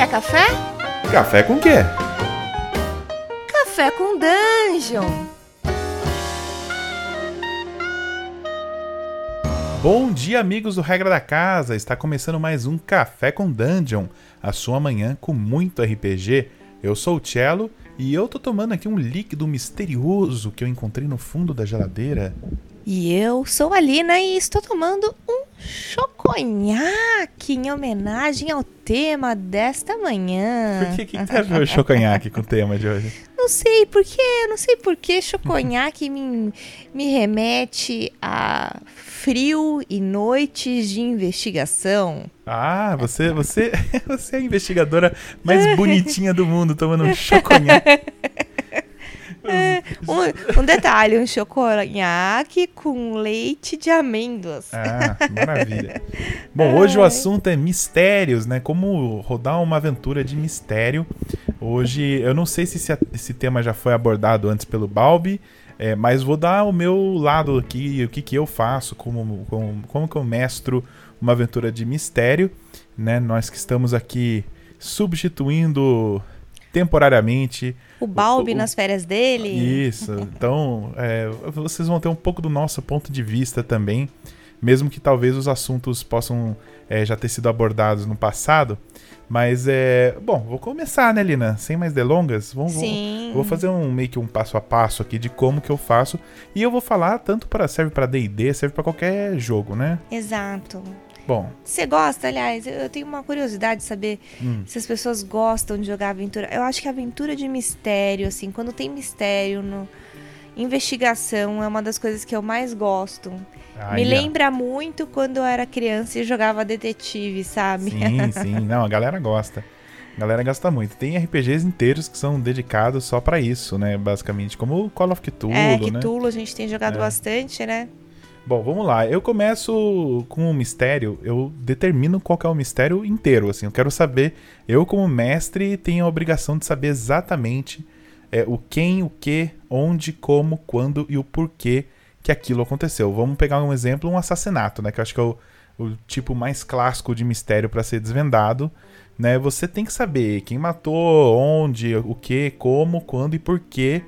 Quer café? Café com quê? Café com Dungeon. Bom dia, amigos do Regra da Casa! Está começando mais um Café com Dungeon, a sua manhã com muito RPG. Eu sou o Cello e eu tô tomando aqui um líquido misterioso que eu encontrei no fundo da geladeira. E eu sou a Lina e estou tomando um choconhaque em homenagem ao tema desta manhã. Por que que tem a ver o choconhaque com o tema de hoje? Não sei porquê, não sei porquê choconhaque me, me remete a frio e noites de investigação. Ah, você, você, você é a investigadora mais bonitinha do mundo tomando um choconhaque. Um, um detalhe, um choconhaque com leite de amêndoas. Ah, maravilha. Bom, hoje o assunto é mistérios, né? Como rodar uma aventura de mistério. Hoje, eu não sei se esse, esse tema já foi abordado antes pelo Balbi, é, mas vou dar o meu lado aqui, o que, que eu faço, como, como, como que eu mestro uma aventura de mistério, né? Nós que estamos aqui substituindo temporariamente O Balbi o- nas férias dele. isso. Então, é, vocês vão ter um pouco do nosso ponto de vista também, mesmo que talvez os assuntos possam é, já ter sido abordados no passado. Mas é. Bom, vou começar, né, Lina? Sem mais delongas. Vamos, Sim. vou fazer um meio que um passo a passo aqui de como que eu faço. E eu vou falar tanto para serve para D&D, serve para qualquer jogo, né? Exato. Bom, Você gosta, aliás, eu tenho uma curiosidade de saber Hum. se as pessoas gostam de jogar aventura. Eu acho que aventura de mistério, assim, quando tem mistério no investigação é uma das coisas que eu mais gosto. Me lembra muito quando eu era criança e jogava detetive, sabe? Sim, sim. Não, a galera gosta. A galera gosta muito. Tem RPGs inteiros que são dedicados só pra isso, né? Basicamente, como o Call of Cthulhu, é, né? Cthulhu a gente tem jogado É. bastante, né? Bom, vamos lá. Eu começo com um mistério. Eu determino qual é o mistério inteiro, assim. Eu quero saber. Eu, como mestre, tenho a obrigação de saber exatamente é, o quem, o que, onde, como, quando e o porquê que aquilo aconteceu. Vamos pegar um exemplo, um assassinato, né? Que eu acho que é o, o tipo mais clássico de mistério para ser desvendado. Né? Você tem que saber quem matou, onde, o que, como, quando e porquê.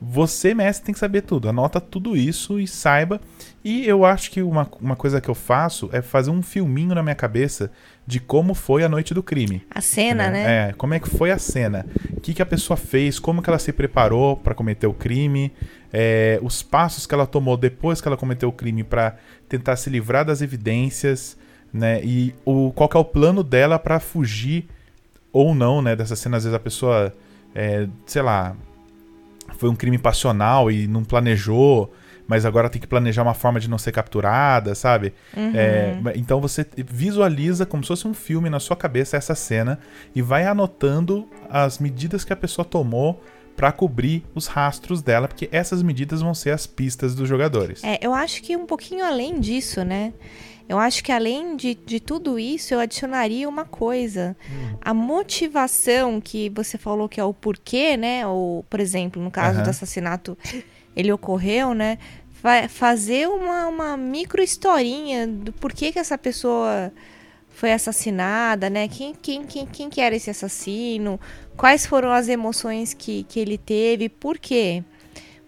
Você, mestre, tem que saber tudo. Anota tudo isso e saiba. E eu acho que uma, uma coisa que eu faço é fazer um filminho na minha cabeça de como foi a noite do crime. A cena, né? É, como é que foi a cena. O que, que a pessoa fez, como que ela se preparou para cometer o crime, é, os passos que ela tomou depois que ela cometeu o crime para tentar se livrar das evidências, né? E o, qual que é o plano dela para fugir ou não, né? Dessa cena, às vezes a pessoa, é, sei lá, foi um crime passional e não planejou, mas agora tem que planejar uma forma de não ser capturada, sabe? Uhum. É, então você visualiza como se fosse um filme na sua cabeça essa cena e vai anotando as medidas que a pessoa tomou pra cobrir os rastros dela, porque essas medidas vão ser as pistas dos jogadores. É, eu acho que um pouquinho além disso, né? Eu acho que além de, de tudo isso, eu adicionaria uma coisa. A motivação que você falou que é o porquê, né? Ou, por exemplo, no caso do assassinato, ele ocorreu, né? Fa- fazer uma, uma micro historinha do porquê que essa pessoa foi assassinada, né? Quem, quem, quem, quem que era esse assassino? Quais foram as emoções que, que ele teve? Por quê?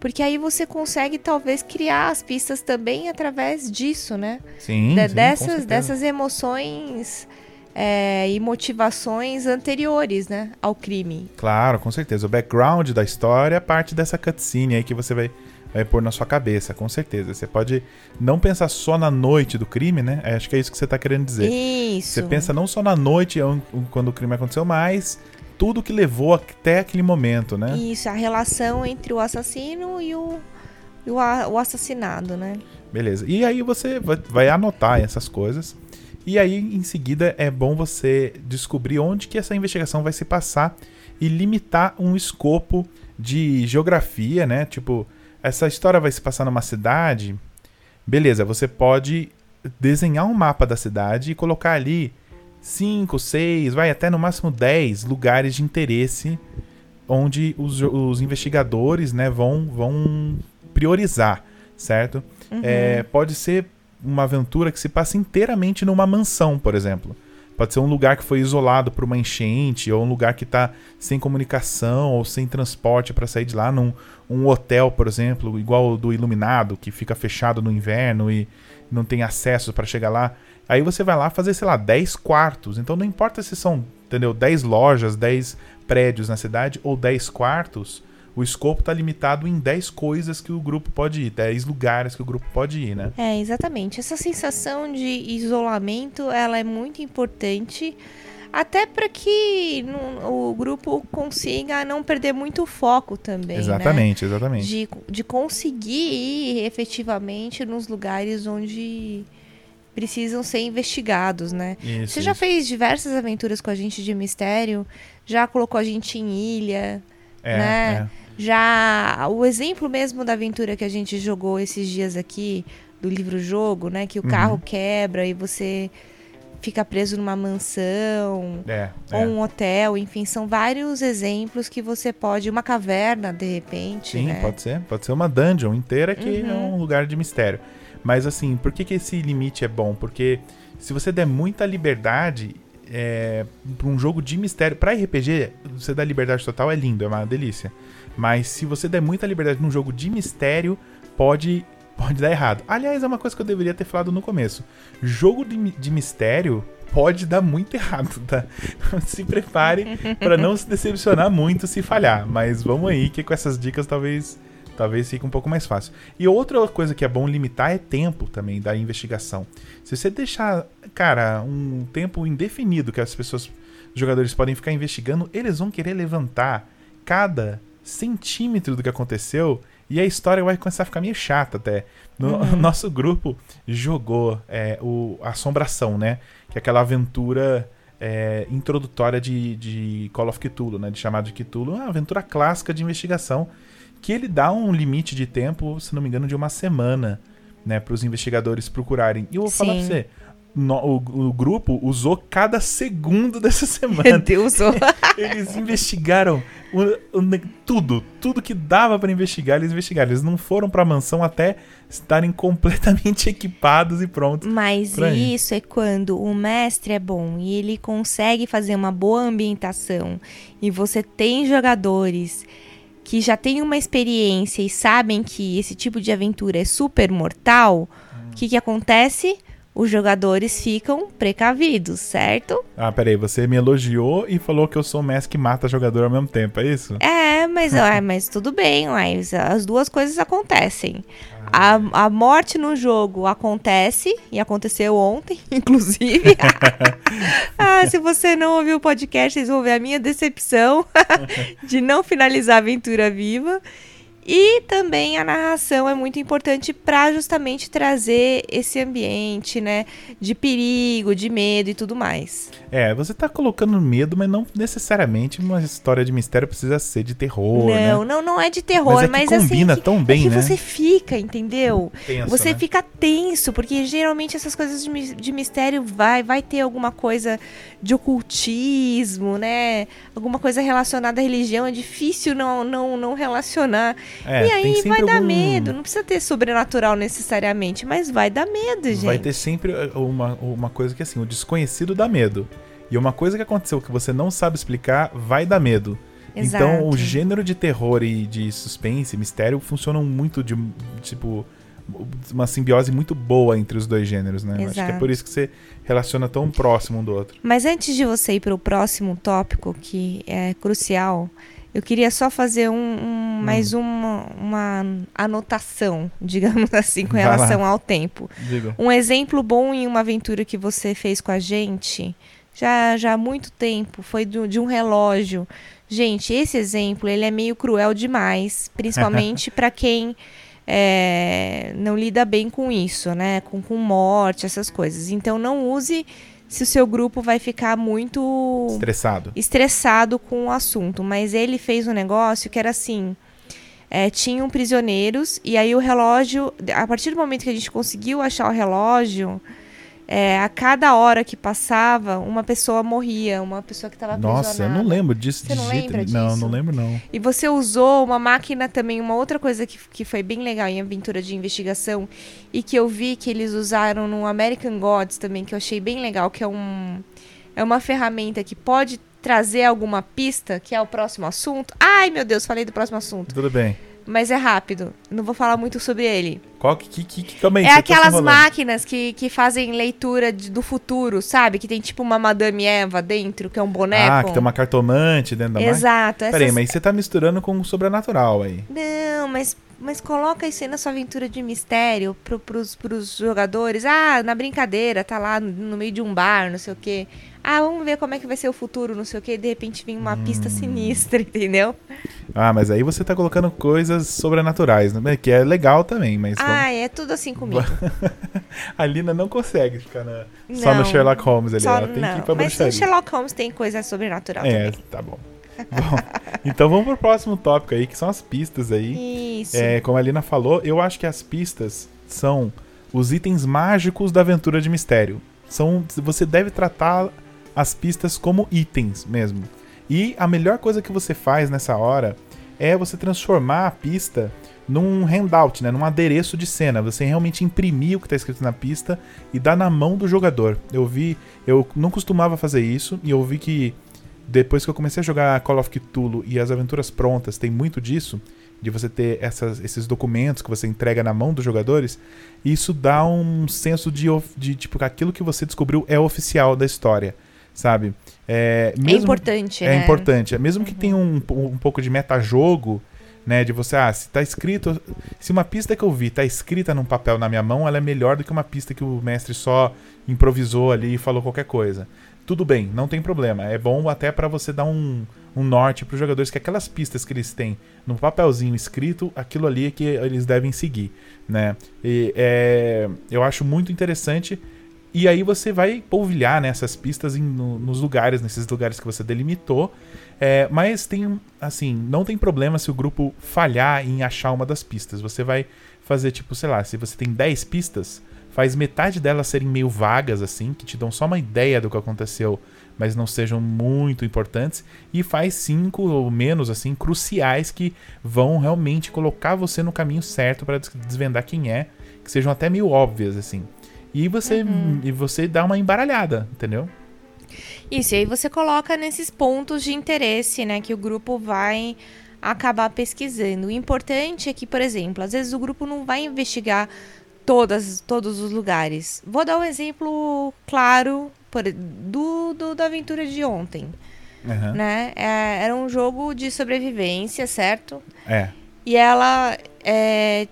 Porque aí você consegue talvez criar as pistas também através disso, né? Sim, De- sim, dessas, dessas emoções é, e motivações anteriores, né? Ao crime. Claro, com certeza. O background da história é parte dessa cutscene aí que você vai, vai pôr na sua cabeça, com certeza. Você pode não pensar só na noite do crime, né? É, Acho que é isso que você tá querendo dizer. Isso. Você pensa não só na noite on- quando o crime aconteceu, mas tudo que levou até aquele momento, né? Isso, a relação entre o assassino e o, e o, o assassinado, né? Beleza. E aí você vai, vai anotar essas coisas. E aí, em seguida, é bom você descobrir onde que essa investigação vai se passar e limitar um escopo de geografia, né? Tipo, essa história vai se passar numa cidade. Beleza, você pode desenhar um mapa da cidade e colocar ali 5, 6, vai até no máximo 10 lugares de interesse onde os, os investigadores né, vão, vão priorizar, certo? É, pode ser uma aventura que se passa inteiramente numa mansão, por exemplo. Pode ser um lugar que foi isolado por uma enchente, ou um lugar que está sem comunicação ou sem transporte para sair de lá, num um hotel, por exemplo, igual o do Iluminado, que fica fechado no inverno e não tem acesso para chegar lá. Aí você vai lá fazer, sei lá, 10 quartos. Então não importa se são, entendeu, 10 lojas, 10 prédios na cidade ou 10 quartos, o escopo está limitado em 10 coisas que o grupo pode ir, 10 lugares que o grupo pode ir, né? É, exatamente. Essa sensação de isolamento, ela é muito importante até para que o grupo consiga não perder muito foco também. Né? Exatamente, né? exatamente. De, de conseguir ir efetivamente nos lugares onde precisam ser investigados, né? Isso, Você já isso. fez diversas aventuras com a gente de mistério, já colocou a gente em ilha, é, né? É. Já o exemplo mesmo da aventura que a gente jogou esses dias aqui do livro jogo, né? Que o uhum. carro quebra e você fica preso numa mansão é, ou é. um hotel, enfim, são vários exemplos que você pode, uma caverna de repente. Sim, né? pode ser, pode ser uma dungeon inteira que uhum. é um lugar de mistério. Mas assim, por que, que esse limite é bom? Porque se você der muita liberdade é, para um jogo de mistério, para RPG, você dá liberdade total é lindo, é uma delícia. Mas se você der muita liberdade num jogo de mistério, pode pode dar errado. Aliás, é uma coisa que eu deveria ter falado no começo. Jogo de, de mistério pode dar muito errado, tá? se prepare para não se decepcionar muito se falhar. Mas vamos aí, que com essas dicas talvez talvez fique um pouco mais fácil. E outra coisa que é bom limitar é tempo também da investigação. Se você deixar, cara, um tempo indefinido que as pessoas, os jogadores podem ficar investigando, eles vão querer levantar cada centímetro do que aconteceu e a história vai começar a ficar meio chata até. No, uhum. Nosso grupo jogou é, o Assombração, né? Que é aquela aventura é, introdutória de, de Call of Cthulhu, né? De chamado de Cthulhu. Uma aventura clássica de investigação que ele dá um limite de tempo, se não me engano, de uma semana, né? Para os investigadores procurarem. E eu vou Sim. falar pra você no, o, o, grupo usou cada segundo dessa semana. Deus! eles investigaram o, o, tudo, tudo que dava para investigar, eles investigaram. Eles não foram para a mansão até estarem completamente equipados e prontos. Mas isso é quando o mestre é bom e ele consegue fazer uma boa ambientação e você tem jogadores que já têm uma experiência e sabem que esse tipo de aventura é super mortal. O hum. que, que acontece? os jogadores ficam precavidos, certo? Ah, peraí, você me elogiou e falou que eu sou o mestre que mata jogador ao mesmo tempo, é isso? É, mas, mas tudo bem, mas as duas coisas acontecem. A, a morte no jogo acontece, e aconteceu ontem, inclusive. ah, se você não ouviu o podcast, vocês vão ver a minha decepção de não finalizar a aventura viva. E também a narração é muito importante para justamente trazer esse ambiente, né, de perigo, de medo e tudo mais. É, você tá colocando medo, mas não necessariamente uma história de mistério precisa ser de terror, Não, né? não, não é de terror, mas, é mas assim, combina assim, tão bem, é que né? você fica, entendeu? Tenso, você né? fica tenso, porque geralmente essas coisas de, de mistério vai vai ter alguma coisa de ocultismo, né? Alguma coisa relacionada à religião, é difícil não não não relacionar. É, e aí vai dar algum... medo. Não precisa ter sobrenatural necessariamente, mas vai dar medo, gente. Vai ter sempre eh, uma, uma coisa que assim, o desconhecido dá medo. E uma coisa que aconteceu que você não sabe explicar vai dar medo. Exato. Então, o gênero de terror e de suspense, mistério, funcionam muito de, tipo, uma simbiose muito boa entre os dois gêneros, né? Acho que é por isso que você relaciona tão próximo um do outro. Mas antes de você ir para o próximo tópico, que é crucial, eu queria só fazer um, um hum. mais uma, uma anotação, digamos assim, com relação ao tempo. Diga. Um exemplo bom em uma aventura que você fez com a gente, já, já há muito tempo, foi do, de um relógio. Gente, esse exemplo ele é meio cruel demais, principalmente para quem é, não lida bem com isso, né? Com, com morte, essas coisas. Então não use se o seu grupo vai ficar muito estressado, estressado com o assunto. Mas ele fez um negócio que era assim: é, tinham prisioneiros, e aí o relógio, a partir do momento que a gente conseguiu achar o relógio, é, a cada hora que passava, uma pessoa morria, uma pessoa que estava Nossa, eu não lembro disso. Você não lembra disso? Não, não lembro não. E você usou uma máquina também, uma outra coisa que, que foi bem legal em aventura de investigação e que eu vi que eles usaram no American Gods também, que eu achei bem legal, que é um é uma ferramenta que pode trazer alguma pista, que é o próximo assunto. Ai, meu Deus, falei do próximo assunto. Tudo bem. Mas é rápido. Não vou falar muito sobre ele. Qual que, que, que, que aí, É aquelas máquinas que, que fazem leitura de- do futuro, sabe? Que tem tipo uma Madame Eva dentro, que é um boneco. Ah, que tem uma cartomante dentro da máquina. Exato. Peraí, essas- mas você tá misturando com o sobrenatural aí. Não, mas, mas coloca isso aí na sua aventura de mistério pro, pros, pros jogadores. Ah, na brincadeira, tá lá no, meio de um bar, não sei o quê. Ah, vamos ver como é que vai ser o futuro, não sei o quê. E de repente vem uma Hum. pista sinistra, entendeu? Ah, mas aí você tá colocando coisas sobrenaturais, né? Que é legal também, mas vamos- Ah, é tudo assim comigo. a Lina não consegue ficar na- só no Não, Sherlock Holmes ali. Só ela tem que não. ir pra Mas bruxaria. no Sherlock Holmes tem coisa sobrenatural É, também. tá bom. Bom, então vamos pro próximo tópico aí, que são as pistas aí. Isso. É, como a Lina falou, eu acho que as pistas são os itens mágicos da aventura de mistério. São, você deve tratar as pistas como itens mesmo. E a melhor coisa que você faz nessa hora é você transformar a pista num handout, né, num adereço de cena. Você realmente imprimir o que está escrito na pista e dar na mão do jogador. Eu vi, eu não costumava fazer isso e eu vi que depois que eu comecei a jogar Call of Cthulhu e as aventuras prontas, tem muito disso, de você ter essas- esses documentos que você entrega na mão dos jogadores, isso dá um senso de, de tipo, que aquilo que você descobriu é oficial da história, sabe? É, É mesmo- importante, é né? importante. Mesmo que tenha um, um pouco de metajogo, né? De você, ah, se tá escrito. Se uma pista que eu vi tá escrita num papel na minha mão, ela é melhor do que uma pista que o mestre só improvisou ali e falou qualquer coisa. Tudo bem, não tem problema. É bom até pra você dar um, um norte pros jogadores que aquelas pistas que eles têm no papelzinho escrito, aquilo ali é que eles devem seguir, né? E, é, eu acho muito interessante. E aí você vai polvilhar nessas pistas em- no- nos lugares, nesses lugares que você delimitou. É, mas tem, assim, não tem problema se o grupo falhar em achar uma das pistas. Você vai fazer, tipo, sei lá, se você tem 10 pistas, faz metade delas serem meio vagas, assim, que te dão só uma ideia do que aconteceu, mas não sejam muito importantes. E faz cinco ou menos, assim, cruciais que vão realmente colocar você no caminho certo para desvendar quem é, que sejam até meio óbvias, assim. E você, e você dá uma embaralhada, entendeu? Isso, e aí você coloca nesses pontos de interesse, né, que o grupo vai acabar pesquisando. O importante é que, por exemplo, às vezes o grupo não vai investigar todas, todos os lugares. Vou dar um exemplo claro por- do, do- da aventura de ontem, Aham. né? É, era um jogo de sobrevivência, certo? É. E ela é,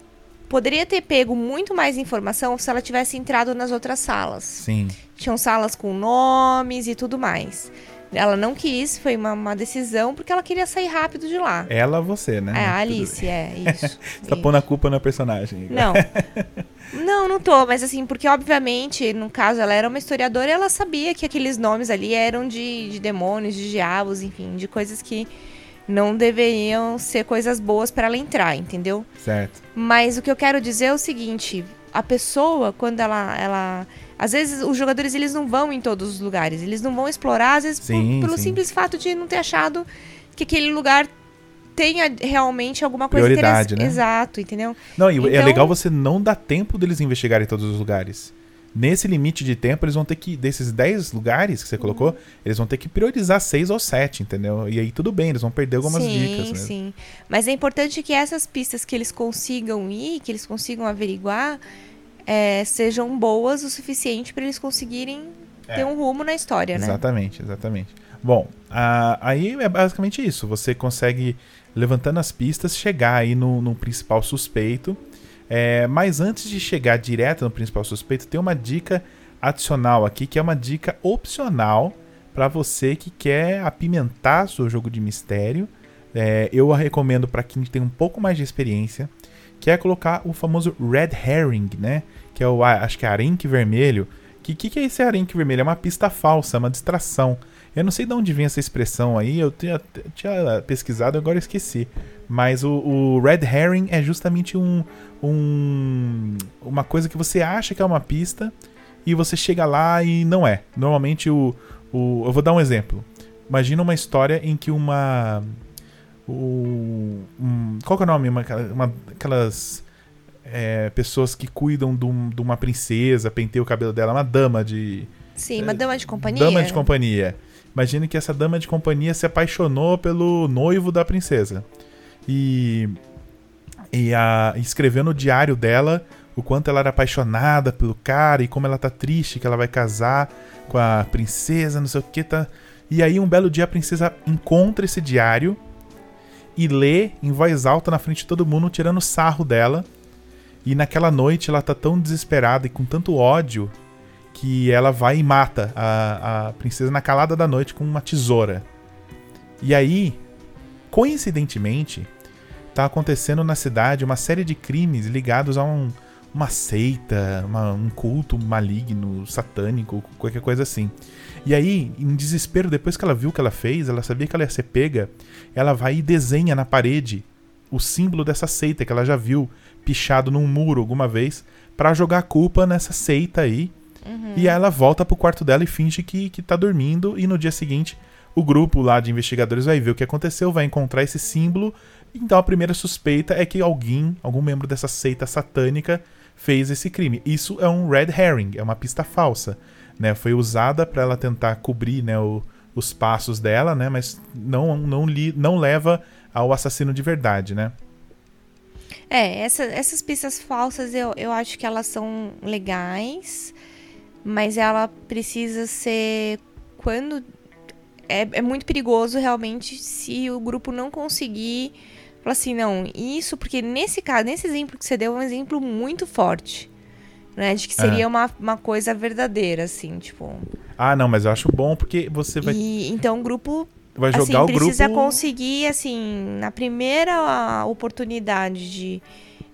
poderia ter pego muito mais informação se ela tivesse entrado nas outras salas Sim. tinham salas com nomes e tudo mais. Ela não quis, foi uma, uma decisão, porque ela queria sair rápido de lá. Ela, você, né? É, a Alice, é, isso. Você tá pondo a culpa na personagem. Não. Não, não tô, mas assim, porque obviamente, no caso, ela era uma historiadora e ela sabia que aqueles nomes ali eram de, de demônios, de diabos, enfim, de coisas que não deveriam ser coisas boas para ela entrar, entendeu? Certo. Mas o que eu quero dizer é o seguinte: a pessoa, quando ela. ela às vezes os jogadores eles não vão em todos os lugares, eles não vão explorar, às vezes por- Sim, pelo sim. simples fato de não ter achado que aquele lugar tenha realmente alguma coisa Prioridade, né? Exato, entendeu? Não, e é Então- legal você não dar tempo deles investigarem todos os lugares. Nesse limite de tempo, eles vão ter que. Desses 10 lugares que você colocou, Uhum. eles vão ter que priorizar 6 ou 7, entendeu? E aí tudo bem, eles vão perder algumas sim, dicas. Né? sim. Mas é importante que essas pistas que eles consigam ir, que eles consigam averiguar, é, sejam boas o suficiente para eles conseguirem É. ter um rumo na história, né? Exatamente, exatamente. Bom, a- aí é basicamente isso. Você consegue, levantando as pistas, chegar aí no, no principal suspeito. É, mas antes de chegar direto no principal suspeito, tem uma dica adicional aqui, que é uma dica opcional para você que quer apimentar seu jogo de mistério. É, eu a recomendo para quem tem um pouco mais de experiência, que é colocar o famoso red herring, né? Que é o, acho que é arenque vermelho. Que, que é esse arenque vermelho? É uma pista falsa, é uma distração. Eu não sei de onde vem essa expressão aí, eu tinha, tinha pesquisado, agora esqueci. Mas o, o red herring é justamente um, um uma coisa que você acha que é uma pista e você chega lá e não é. Normalmente o, o eu vou dar um exemplo. Imagina uma história em que uma o, um, qual que é o nome? Uma, uma- aquelas é, pessoas que cuidam de, um- de uma princesa, penteia o cabelo dela, uma dama de, Sim, uma dama de companhia. Dama de companhia. Imagine que essa dama de companhia se apaixonou pelo noivo da princesa. E, e a, escreveu no diário dela o quanto ela era apaixonada pelo cara e como ela tá triste que ela vai casar com a princesa, não sei o que. Tá... E aí, um belo dia, a princesa encontra esse diário e lê em voz alta na frente de todo mundo, tirando sarro dela. E naquela noite ela tá tão desesperada e com tanto ódio que ela vai e mata a, a princesa na calada da noite com uma tesoura. E aí, coincidentemente, tá acontecendo na cidade uma série de crimes ligados a um, uma seita, uma, um culto maligno, satânico, qualquer coisa assim. E aí, em desespero, depois que ela viu o que ela fez, ela sabia que ela ia ser pega, ela vai e desenha na parede o símbolo dessa seita que ela já viu pichado num muro alguma vez, para jogar a culpa nessa seita aí Uhum. E ela volta pro quarto dela e finge que, que tá dormindo. E no dia seguinte, o grupo lá de investigadores vai ver o que aconteceu, vai encontrar esse símbolo. Então a primeira suspeita é que alguém, algum membro dessa seita satânica, fez esse crime. Isso é um red herring, é uma pista falsa. Né? Foi usada para ela tentar cobrir né, o, os passos dela, né? mas não, não, li, não leva ao assassino de verdade, né? É, essa, essas pistas falsas eu, eu acho que elas são legais mas ela precisa ser quando é, é muito perigoso realmente se o grupo não conseguir falar assim, não, isso porque nesse caso, nesse exemplo que você deu é um exemplo muito forte. Né, de que seria é. uma, uma coisa verdadeira, assim, tipo. Ah, não, mas eu acho bom porque você vai. E, então o grupo vai jogar assim, o precisa grupo... conseguir, assim, na primeira oportunidade de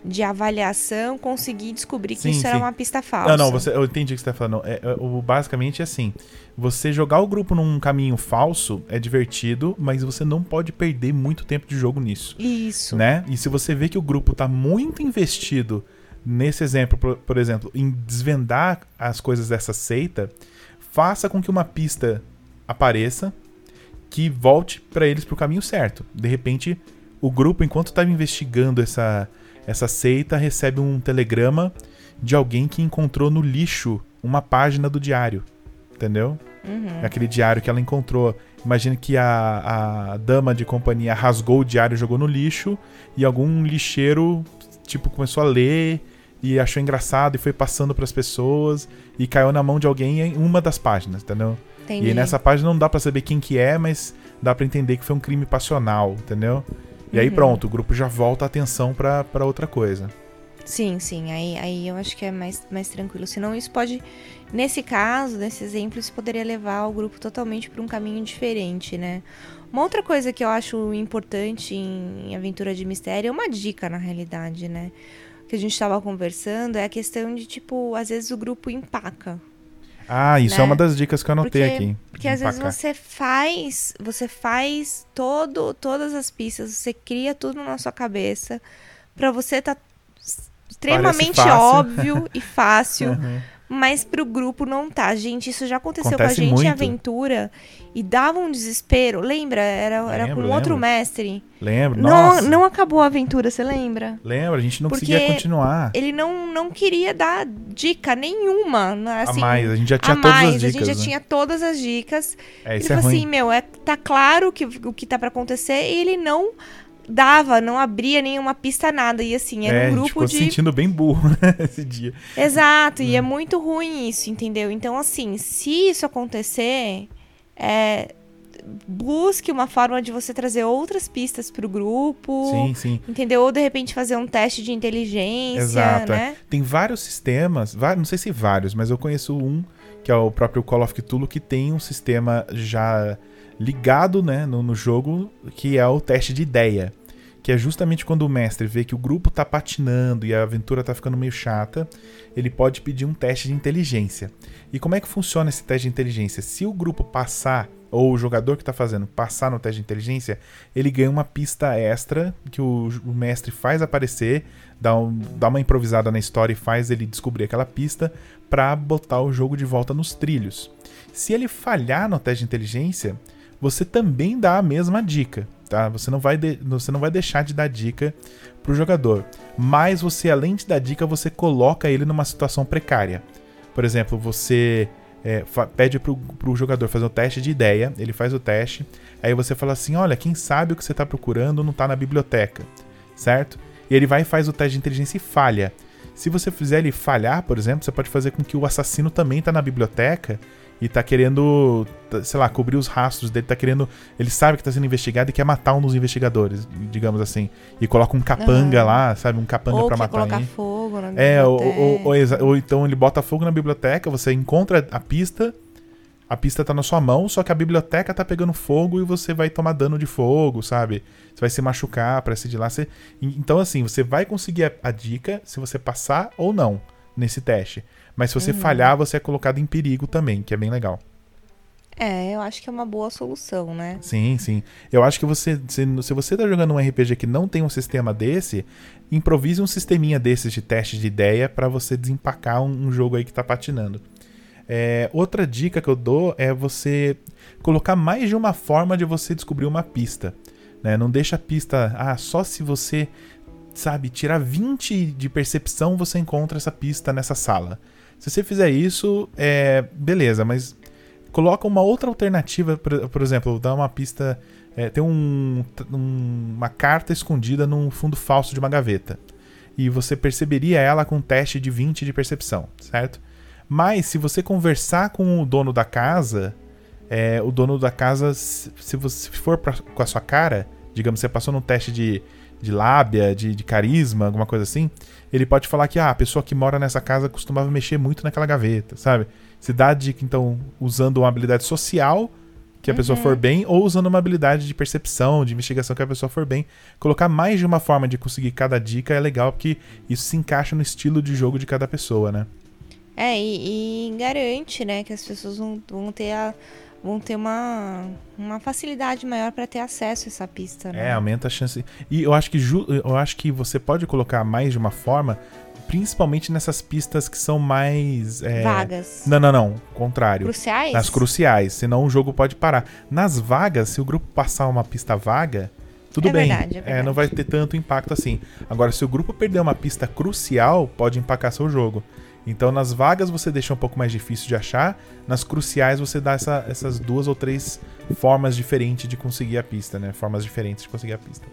de avaliação conseguir descobrir que sim, isso sim. era uma pista falsa. Não, não, você, eu entendi o que você está falando. É, é, o, basicamente é assim: você jogar o grupo num caminho falso é divertido, mas você não pode perder muito tempo de jogo nisso. Isso. Né? E se você vê que o grupo está muito investido nesse exemplo, por, por exemplo, em desvendar as coisas dessa seita, faça com que uma pista apareça que volte para eles pro caminho certo. De repente, o grupo, enquanto estava investigando essa essa seita recebe um telegrama de alguém que encontrou no lixo uma página do diário. Entendeu? Uhum. Aquele diário que ela encontrou. Imagina que a, a dama de companhia rasgou o diário e jogou no lixo. E algum lixeiro, tipo, começou a ler e achou engraçado e foi passando para as pessoas. E caiu na mão de alguém em uma das páginas, entendeu? Entendi. E nessa página não dá para saber quem que é, mas dá para entender que foi um crime passional, entendeu? E aí uhum. pronto, o grupo já volta a atenção para outra coisa. Sim, sim, aí, aí eu acho que é mais, mais tranquilo. Senão isso pode, nesse caso, nesse exemplo, isso poderia levar o grupo totalmente para um caminho diferente, né? Uma outra coisa que eu acho importante em, aventura de mistério é uma dica, na realidade, né? Que a gente estava conversando é a questão de, tipo, às vezes o grupo empaca. Ah, isso é né? é uma das dicas que eu anotei porque, aqui. Porque às vezes você faz, você faz todo, todas as pistas, você cria tudo na sua cabeça para você tá extremamente óbvio e fácil. Uhum mas pro grupo não tá. Gente, isso já aconteceu Acontece com a gente muito. em aventura e dava um desespero. Lembra? Era, lembro, era com lembro. outro mestre. Lembro, não, nossa. Não acabou a aventura, você lembra? Lembra, a gente não Porque conseguia continuar. Ele não, não queria dar dica nenhuma. Né, assim, a mais, a gente já tinha todas mais, as dicas. A gente já né? tinha todas as dicas. É, isso ele é falou ruim. assim, meu, é, tá claro que, o que tá para acontecer e ele não dava, não abria nenhuma pista, nada. E assim, era é, um grupo ficou de. se sentindo bem burro, né, esse dia. Exato, e é hum. muito ruim isso, entendeu? Então, assim, se isso acontecer, é, busque uma forma de você trazer outras pistas para o grupo. Sim, sim. Entendeu? Ou de repente fazer um teste de inteligência. Exato. É. Né? É. Tem vários sistemas, não sei se vários, mas eu conheço um, que é o próprio Call of Cthulhu, que tem um sistema já ligado né, no, no jogo, que é o teste de ideia. Que é justamente quando o mestre vê que o grupo tá patinando e a aventura tá ficando meio chata, ele pode pedir um teste de inteligência. E como é que funciona esse teste de inteligência? Se o grupo passar, ou o jogador que está fazendo passar no teste de inteligência, ele ganha uma pista extra que o, o mestre faz aparecer, dá, um, dá, uma improvisada na história e faz ele descobrir aquela pista para botar o jogo de volta nos trilhos. Se ele falhar no teste de inteligência, você também dá a mesma dica, tá? Você não vai, de, você não vai deixar de dar dica pro jogador, mas você além de dar dica, você coloca ele numa situação precária. Por exemplo, você é, pede pro, pro jogador fazer um teste de ideia, ele faz o teste, aí você fala assim, olha, quem sabe o que você tá procurando não tá na biblioteca, certo? E ele vai e faz o teste de inteligência e falha. Se você fizer ele falhar, por exemplo, você pode fazer com que o assassino também tá na biblioteca e tá querendo, tá, sei lá, cobrir os rastros dele, tá querendo. Ele sabe que tá sendo investigado e quer matar um dos investigadores, digamos assim. E coloca um capanga uhum. lá, sabe? Um capanga ou pra matar colocar ele. fogo na biblioteca. É, ou, ou, ou, ou, então ele bota fogo na biblioteca, você encontra a pista, a pista tá na sua mão, só que a biblioteca tá pegando fogo e você vai tomar dano de fogo, sabe? Você vai se machucar pra se de lá. Você... Então, assim, você vai conseguir a, a dica se você passar ou não nesse teste. Mas se você uhum. falhar, você é colocado em perigo também, que é bem legal. É, eu acho que é uma boa solução, né? Sim, sim. Eu acho que você, se, se você tá jogando um RPG que não tem um sistema desse, improvise um sisteminha desses de teste de ideia para você desempacar um, um, jogo aí que tá patinando. É, outra dica que eu dou é você colocar mais de uma forma de você descobrir uma pista. Né? Não deixa a pista, ah, só se você, sabe, tirar 20 de percepção você encontra essa pista nessa sala. Se você fizer isso, é beleza, mas coloca uma outra alternativa, por, por exemplo, dá uma pista. É, tem um, um, uma carta escondida num fundo falso de uma gaveta. E você perceberia ela com um teste de 20 de percepção, certo? Mas se você conversar com o dono da casa, é, o dono da casa, se você for pra, com a sua cara, digamos, você passou num teste de de lábia, de, de, carisma, alguma coisa assim, ele pode falar que ah, a pessoa que mora nessa casa costumava mexer muito naquela gaveta, sabe? Se dá de que, então, usando uma habilidade social que a uhum. pessoa for bem, ou usando uma habilidade de percepção, de investigação que a pessoa for bem. Colocar mais de uma forma de conseguir cada dica é legal, porque isso se encaixa no estilo de jogo de cada pessoa, né? É, e, e garante, né, que as pessoas vão, vão ter a vão ter uma, uma facilidade maior para ter acesso a essa pista. Né? É, aumenta a chance. E eu acho que eu acho que você pode colocar mais de uma forma, principalmente nessas pistas que são mais é... vagas. Não, não, não, contrário. Cruciais. Nas cruciais, senão o jogo pode parar. Nas vagas, se o grupo passar uma pista vaga, tudo é bem. Verdade, é, verdade. é não vai ter tanto impacto assim. Agora, se o grupo perder uma pista crucial, pode empacar seu jogo. Então nas vagas você deixa um pouco mais difícil de achar, nas cruciais você dá essa, essas duas ou três formas diferentes de conseguir a pista, né? Formas diferentes de conseguir a pista.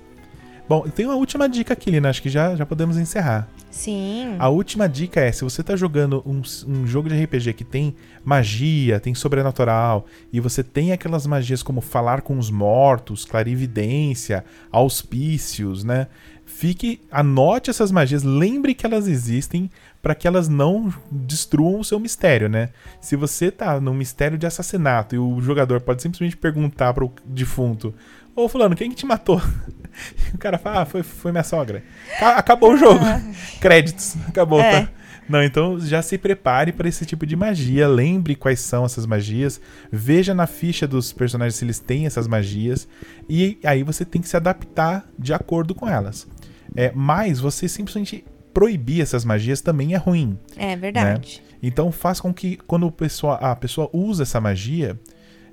Bom, tem uma última dica aqui, Lina, acho que já, já podemos encerrar. Sim. A última dica é, se você está jogando um, um jogo de RPG que tem magia, tem sobrenatural, e você tem aquelas magias como falar com os mortos, clarividência, auspícios, né? Fique, anote essas magias, lembre que elas existem para que elas não destruam o seu mistério, né? Se você tá num mistério de assassinato e o jogador pode simplesmente perguntar pro defunto: Ô, Fulano, quem que te matou? o cara fala: Ah, foi, foi minha sogra. Acabou o jogo. Créditos. Acabou, é. tá? Não, então já se prepare para esse tipo de magia. Lembre quais são essas magias. Veja na ficha dos personagens se eles têm essas magias. E aí você tem que se adaptar de acordo com elas. É, mas você simplesmente proibir essas magias também é ruim. É verdade. Né? Então faz com que quando a pessoa, a pessoa usa essa magia,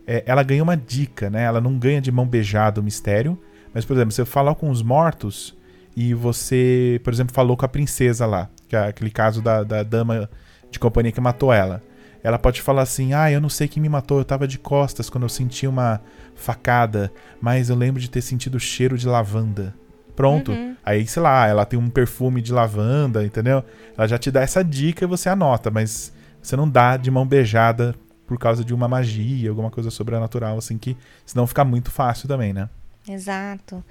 é, ela ganha uma dica, né? Ela não ganha de mão beijada o mistério. Mas, por exemplo, você fala com os mortos e você, por exemplo, falou com a princesa lá, que é aquele caso da, da dama de companhia que matou ela. Ela pode falar assim: Ah, eu não sei quem me matou, eu tava de costas quando eu senti uma facada, mas eu lembro de ter sentido o cheiro de lavanda. Pronto. Uhum. Aí, sei lá, ela tem um perfume de lavanda, entendeu? Ela já te dá essa dica e você anota, mas você não dá de mão beijada por causa de uma magia, alguma coisa sobrenatural, assim, que senão fica muito fácil também, né? Exato.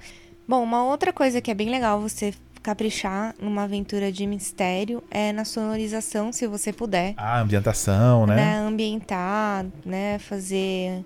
Bom, uma outra coisa que é bem legal você caprichar numa aventura de mistério é na sonorização, se você puder. Ah, ambientação, né? né? Ambientar, né? Fazer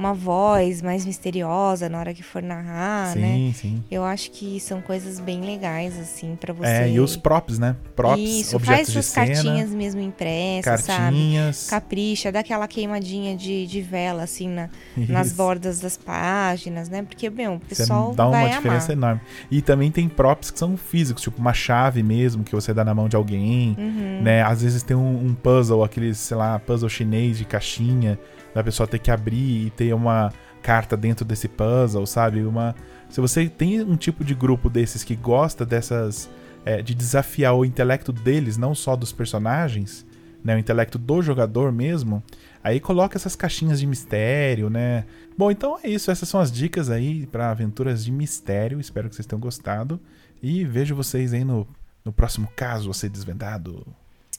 uma voz mais misteriosa na hora que for narrar, sim, né? Sim, sim. Eu acho que são coisas bem legais, assim, para você. É, e os props, né? Props, Isso, objetos faz suas cartinhas mesmo impressas, cartinhas. sabe? Capricha, dá aquela queimadinha de, de vela, assim, na, nas bordas das páginas, né? Porque, meu, o pessoal você dá uma diferença amar. enorme. E também tem props que são físicos, tipo uma chave mesmo, que você dá na mão de alguém, uhum. né? Às vezes tem um, um puzzle, aqueles, sei lá, puzzle chinês de caixinha, da pessoa ter que abrir e ter uma carta dentro desse puzzle, sabe? Uma, se você tem um tipo de grupo desses que gosta dessas é, de desafiar o intelecto deles, não só dos personagens, né, o intelecto do jogador mesmo, Aí coloca essas caixinhas de mistério, né? Bom, então é isso. Essas são as dicas aí para aventuras de mistério. Espero que vocês tenham gostado. E vejo vocês aí no, no próximo caso a ser desvendado.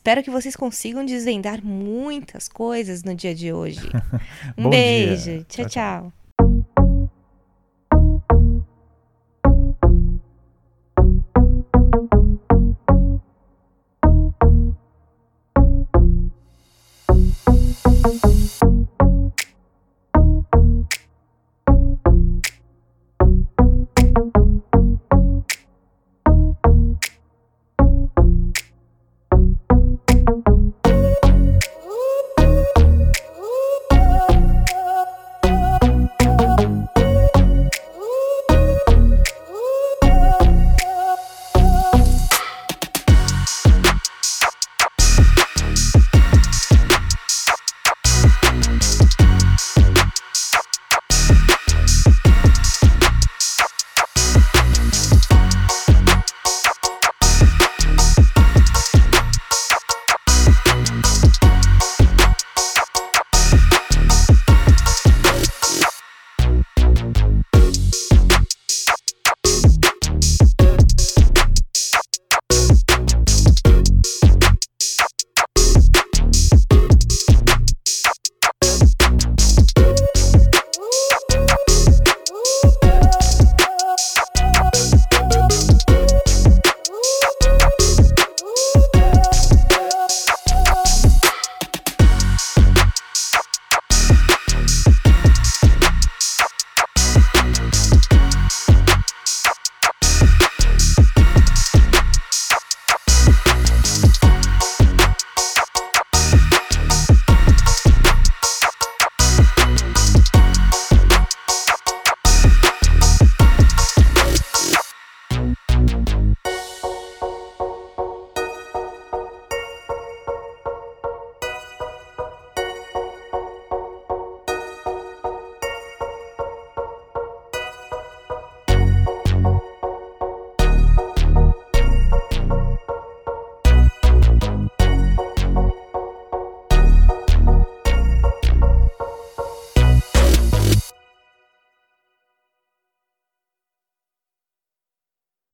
Espero que vocês consigam desvendar muitas coisas no dia de hoje. Um beijo. dia. tchau. Tchau, tchau.